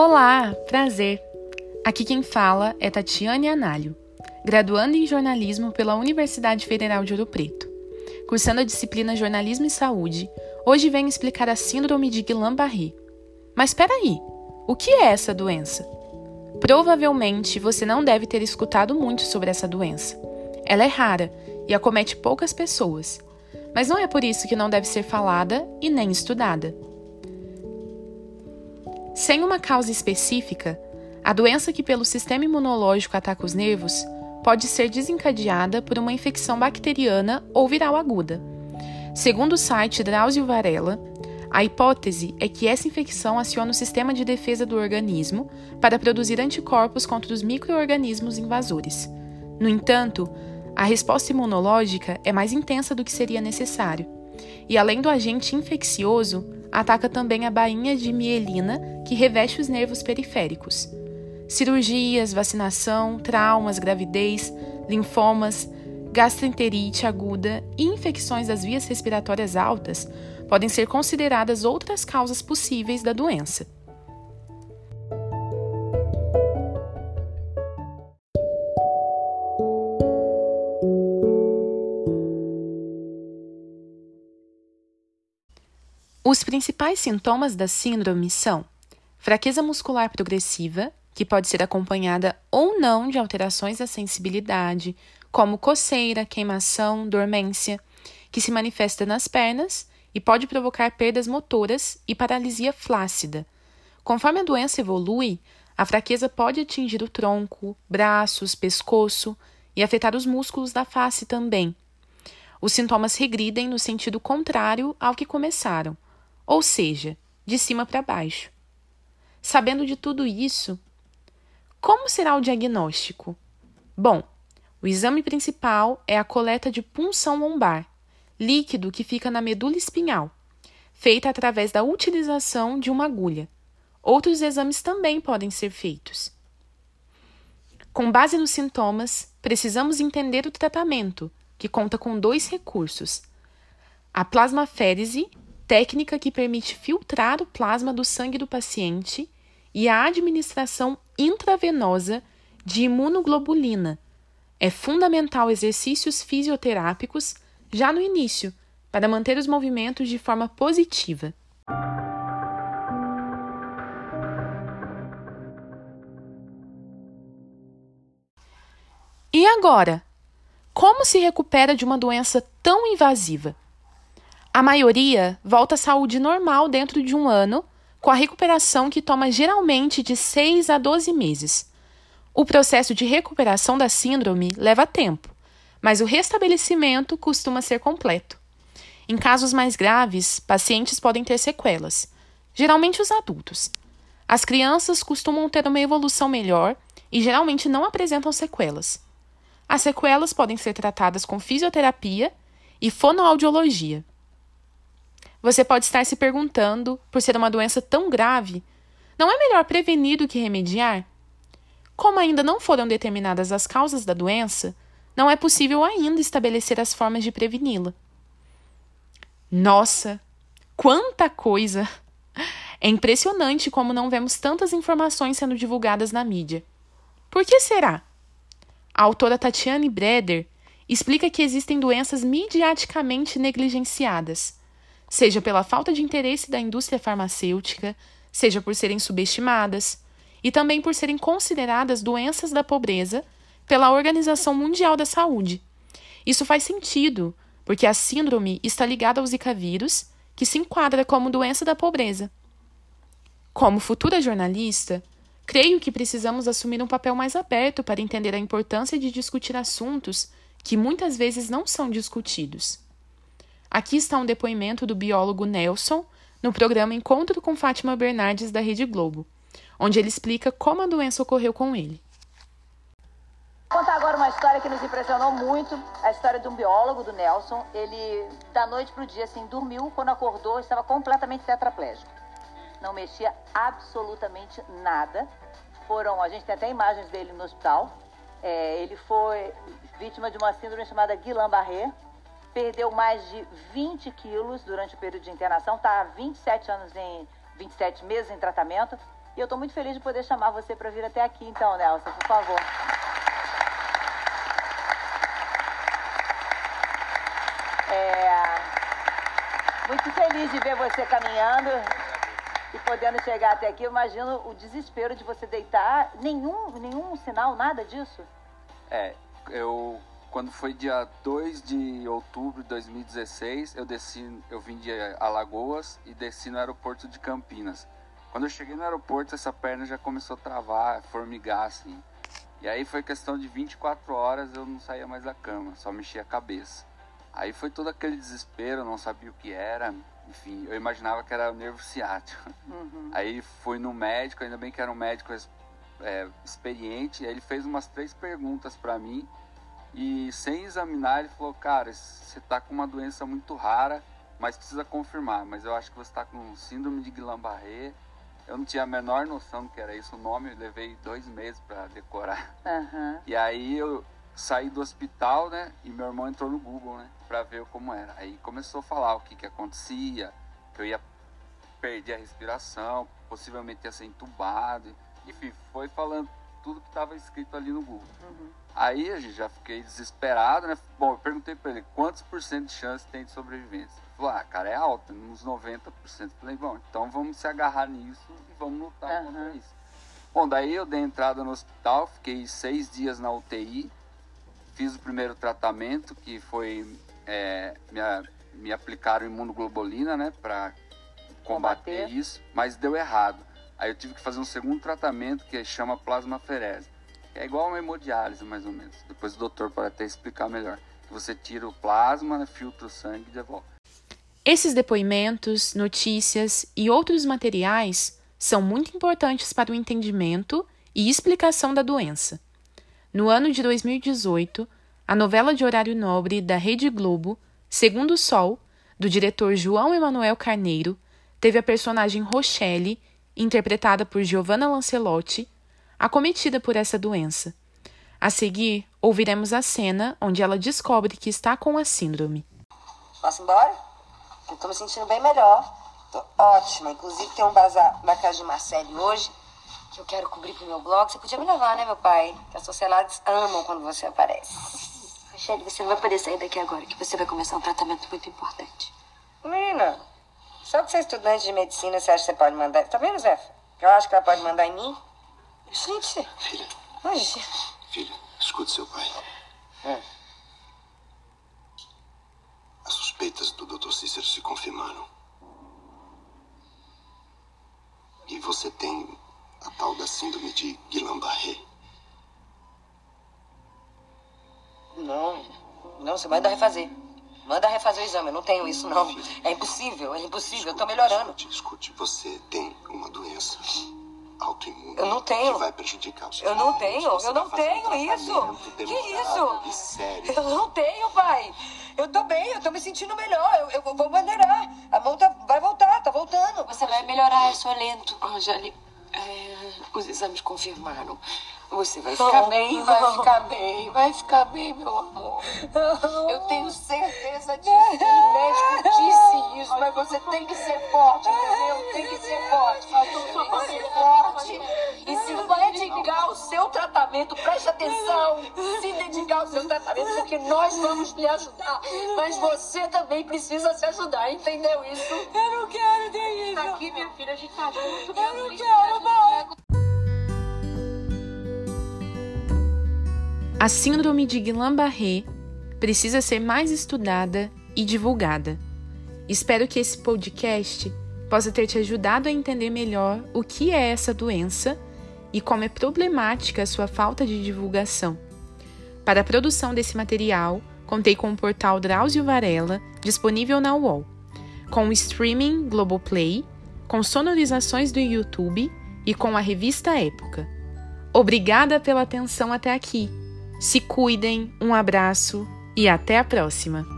Olá, prazer. Aqui quem fala é Tatiane Análio, graduanda em jornalismo pela Universidade Federal de Ouro Preto. Cursando a disciplina Jornalismo e Saúde, hoje venho explicar a síndrome de Guillain-Barré. Mas espera aí, o que é essa doença? Provavelmente você não deve ter escutado muito sobre essa doença. Ela é rara e acomete poucas pessoas, mas não é por isso que não deve ser falada e nem estudada. Sem uma causa específica, a doença que pelo sistema imunológico ataca os nervos pode ser desencadeada por uma infecção bacteriana ou viral aguda. Segundo o site Drauzio Varela, a hipótese é que essa infecção aciona o sistema de defesa do organismo para produzir anticorpos contra os microorganismos invasores. No entanto, a resposta imunológica é mais intensa do que seria necessário. E além do agente infeccioso, ataca também a bainha de mielina que reveste os nervos periféricos. Cirurgias, vacinação, traumas, gravidez, linfomas, gastroenterite aguda e infecções das vias respiratórias altas podem ser consideradas outras causas possíveis da doença. Os principais sintomas da síndrome são fraqueza muscular progressiva, que pode ser acompanhada ou não de alterações da sensibilidade, como coceira, queimação, dormência, que se manifesta nas pernas e pode provocar perdas motoras e paralisia flácida. Conforme a doença evolui, a fraqueza pode atingir o tronco, braços, pescoço e afetar os músculos da face também. Os sintomas regridem no sentido contrário ao que começaram ou seja, de cima para baixo. Sabendo de tudo isso, como será o diagnóstico? Bom, o exame principal é a coleta de punção lombar, líquido que fica na medula espinhal, feita através da utilização de uma agulha. Outros exames também podem ser feitos. Com base nos sintomas, precisamos entender o tratamento, que conta com dois recursos: a plasmaférese técnica que permite filtrar o plasma do sangue do paciente e a administração intravenosa de imunoglobulina. É fundamental exercícios fisioterápicos já no início, para manter os movimentos de forma positiva. E agora? Como se recupera de uma doença tão invasiva? A maioria volta à saúde normal dentro de um ano, com a recuperação que toma geralmente de 6 a 12 meses. O processo de recuperação da síndrome leva tempo, mas o restabelecimento costuma ser completo. Em casos mais graves, pacientes podem ter sequelas, geralmente os adultos. As crianças costumam ter uma evolução melhor e geralmente não apresentam sequelas. As sequelas podem ser tratadas com fisioterapia e fonoaudiologia. Você pode estar se perguntando, por ser uma doença tão grave, não é melhor prevenir do que remediar? Como ainda não foram determinadas as causas da doença, não é possível ainda estabelecer as formas de preveni-la. Nossa, quanta coisa! É impressionante como não vemos tantas informações sendo divulgadas na mídia. Por que será? A autora Tatiane Breder explica que existem doenças mediaticamente negligenciadas seja pela falta de interesse da indústria farmacêutica, seja por serem subestimadas, e também por serem consideradas doenças da pobreza pela Organização Mundial da Saúde. Isso faz sentido, porque a síndrome está ligada ao Zika vírus, que se enquadra como doença da pobreza. Como futura jornalista, creio que precisamos assumir um papel mais aberto para entender a importância de discutir assuntos que muitas vezes não são discutidos. Aqui está um depoimento do biólogo Nelson no programa Encontro com Fátima Bernardes da Rede Globo, onde ele explica como a doença ocorreu com ele. Vou contar agora uma história que nos impressionou muito, a história de um biólogo, do Nelson. Ele, da noite para o dia, assim, dormiu, quando acordou, estava completamente tetraplégico. Não mexia absolutamente nada. Foram, a gente tem até imagens dele no hospital. É, ele foi vítima de uma síndrome chamada Guillain-Barré, perdeu mais de 20 quilos durante o período de internação, está há 27 anos em 27 meses em tratamento E eu estou muito feliz de poder chamar você para vir até aqui, então, Nelson, por favor. É... Muito feliz de ver você caminhando e podendo chegar até aqui. Eu imagino o desespero de você deitar. Nenhum, nenhum sinal, nada disso? É, eu quando foi dia 2 de outubro de 2016, eu desci, eu vim de Alagoas e desci no aeroporto de Campinas. Quando eu cheguei no aeroporto, essa perna já começou a travar, formigar assim. E aí foi questão de 24 horas, eu não saía mais da cama, só mexia a cabeça. Aí foi todo aquele desespero, não sabia o que era. Enfim, eu imaginava que era o nervo ciático. Uhum. Aí fui no médico, ainda bem que era um médico é, experiente, aí ele fez umas três perguntas para mim e sem examinar, ele falou: Cara, você está com uma doença muito rara, mas precisa confirmar. Mas eu acho que você está com síndrome de Guillain-Barré. Eu não tinha a menor noção do que era isso. O nome eu levei dois meses para decorar. Uhum. E aí eu saí do hospital, né? E meu irmão entrou no Google, né? Para ver como era. Aí começou a falar o que, que acontecia, que eu ia perder a respiração, possivelmente ia ser entubado. Enfim, foi falando tudo que estava escrito ali no Google. Uhum. Aí a gente já fiquei desesperado, né? Bom, eu perguntei para ele quantos por cento de chance tem de sobrevivência. Ele falou, ah, cara, é alta, uns 90%. Eu falei, bom, então vamos se agarrar nisso e vamos lutar uhum. contra isso. Bom, daí eu dei entrada no hospital, fiquei seis dias na UTI, fiz o primeiro tratamento, que foi, é, me, me aplicaram imunoglobulina, né, para combater, combater isso, mas deu errado. Aí eu tive que fazer um segundo tratamento que chama plasmaferese. É igual uma hemodiálise, mais ou menos. Depois o doutor pode até explicar melhor. Você tira o plasma, filtra o sangue e devolve. Esses depoimentos, notícias e outros materiais são muito importantes para o entendimento e explicação da doença. No ano de 2018, a novela de horário nobre da Rede Globo, Segundo o Sol, do diretor João Emanuel Carneiro, teve a personagem Rochelle interpretada por Giovanna Lancelotti, acometida por essa doença. A seguir, ouviremos a cena onde ela descobre que está com a síndrome. Posso ir embora? Eu tô me sentindo bem melhor. Tô ótima. Inclusive tem um bazar na casa de Marcele hoje que eu quero cobrir pro meu blog. Você podia me levar, né, meu pai? Que as sociedades amam quando você aparece. Michelle, você não vai poder sair daqui agora, que você vai começar um tratamento muito importante. Menina, só que você é estudante de medicina, você acha que você pode mandar. Tá vendo, Zé? Eu acho que ela pode mandar em mim. Gente. Filha. Oi. Filha, escute seu pai. É. As suspeitas do Dr. Cícero se confirmaram. E você tem a tal da síndrome de Guillain-Barré. Não. Não, você vai dar refazer. Manda refazer o exame, eu não tenho isso, não. É impossível, é impossível, escute, eu tô melhorando. Escute, escute, você tem uma doença autoimune. Eu não tenho. Que vai prejudicar o seu Eu não tenho, eu não tenho isso. Que isso? Sério. Eu não tenho, pai. Eu tô bem, eu tô me sentindo melhor. Eu, eu vou melhorar. A mão tá, vai voltar, tá voltando. Você vai melhorar, é só lento. Angeli, é, os exames confirmaram. Você vai ficar bem, vai ficar bem, vai ficar bem, meu amor. Eu tenho certeza disso. O médico disse isso, mas você tem que ser forte, entendeu? Tem que ser forte. Tem que ser forte. E se vai dedicar ao seu tratamento, preste atenção. Se dedicar ao seu tratamento, porque nós vamos lhe ajudar. Mas você também precisa se ajudar, entendeu isso? Eu não quero ter isso. Aqui, minha filha, a gente tá junto. Eu não quero, mãe. A síndrome de Guillain-Barré precisa ser mais estudada e divulgada. Espero que esse podcast possa ter te ajudado a entender melhor o que é essa doença e como é problemática a sua falta de divulgação. Para a produção desse material, contei com o portal Drauzio Varela, disponível na UOL, com o streaming Globoplay, com sonorizações do YouTube e com a revista Época. Obrigada pela atenção até aqui. Se cuidem, um abraço e até a próxima!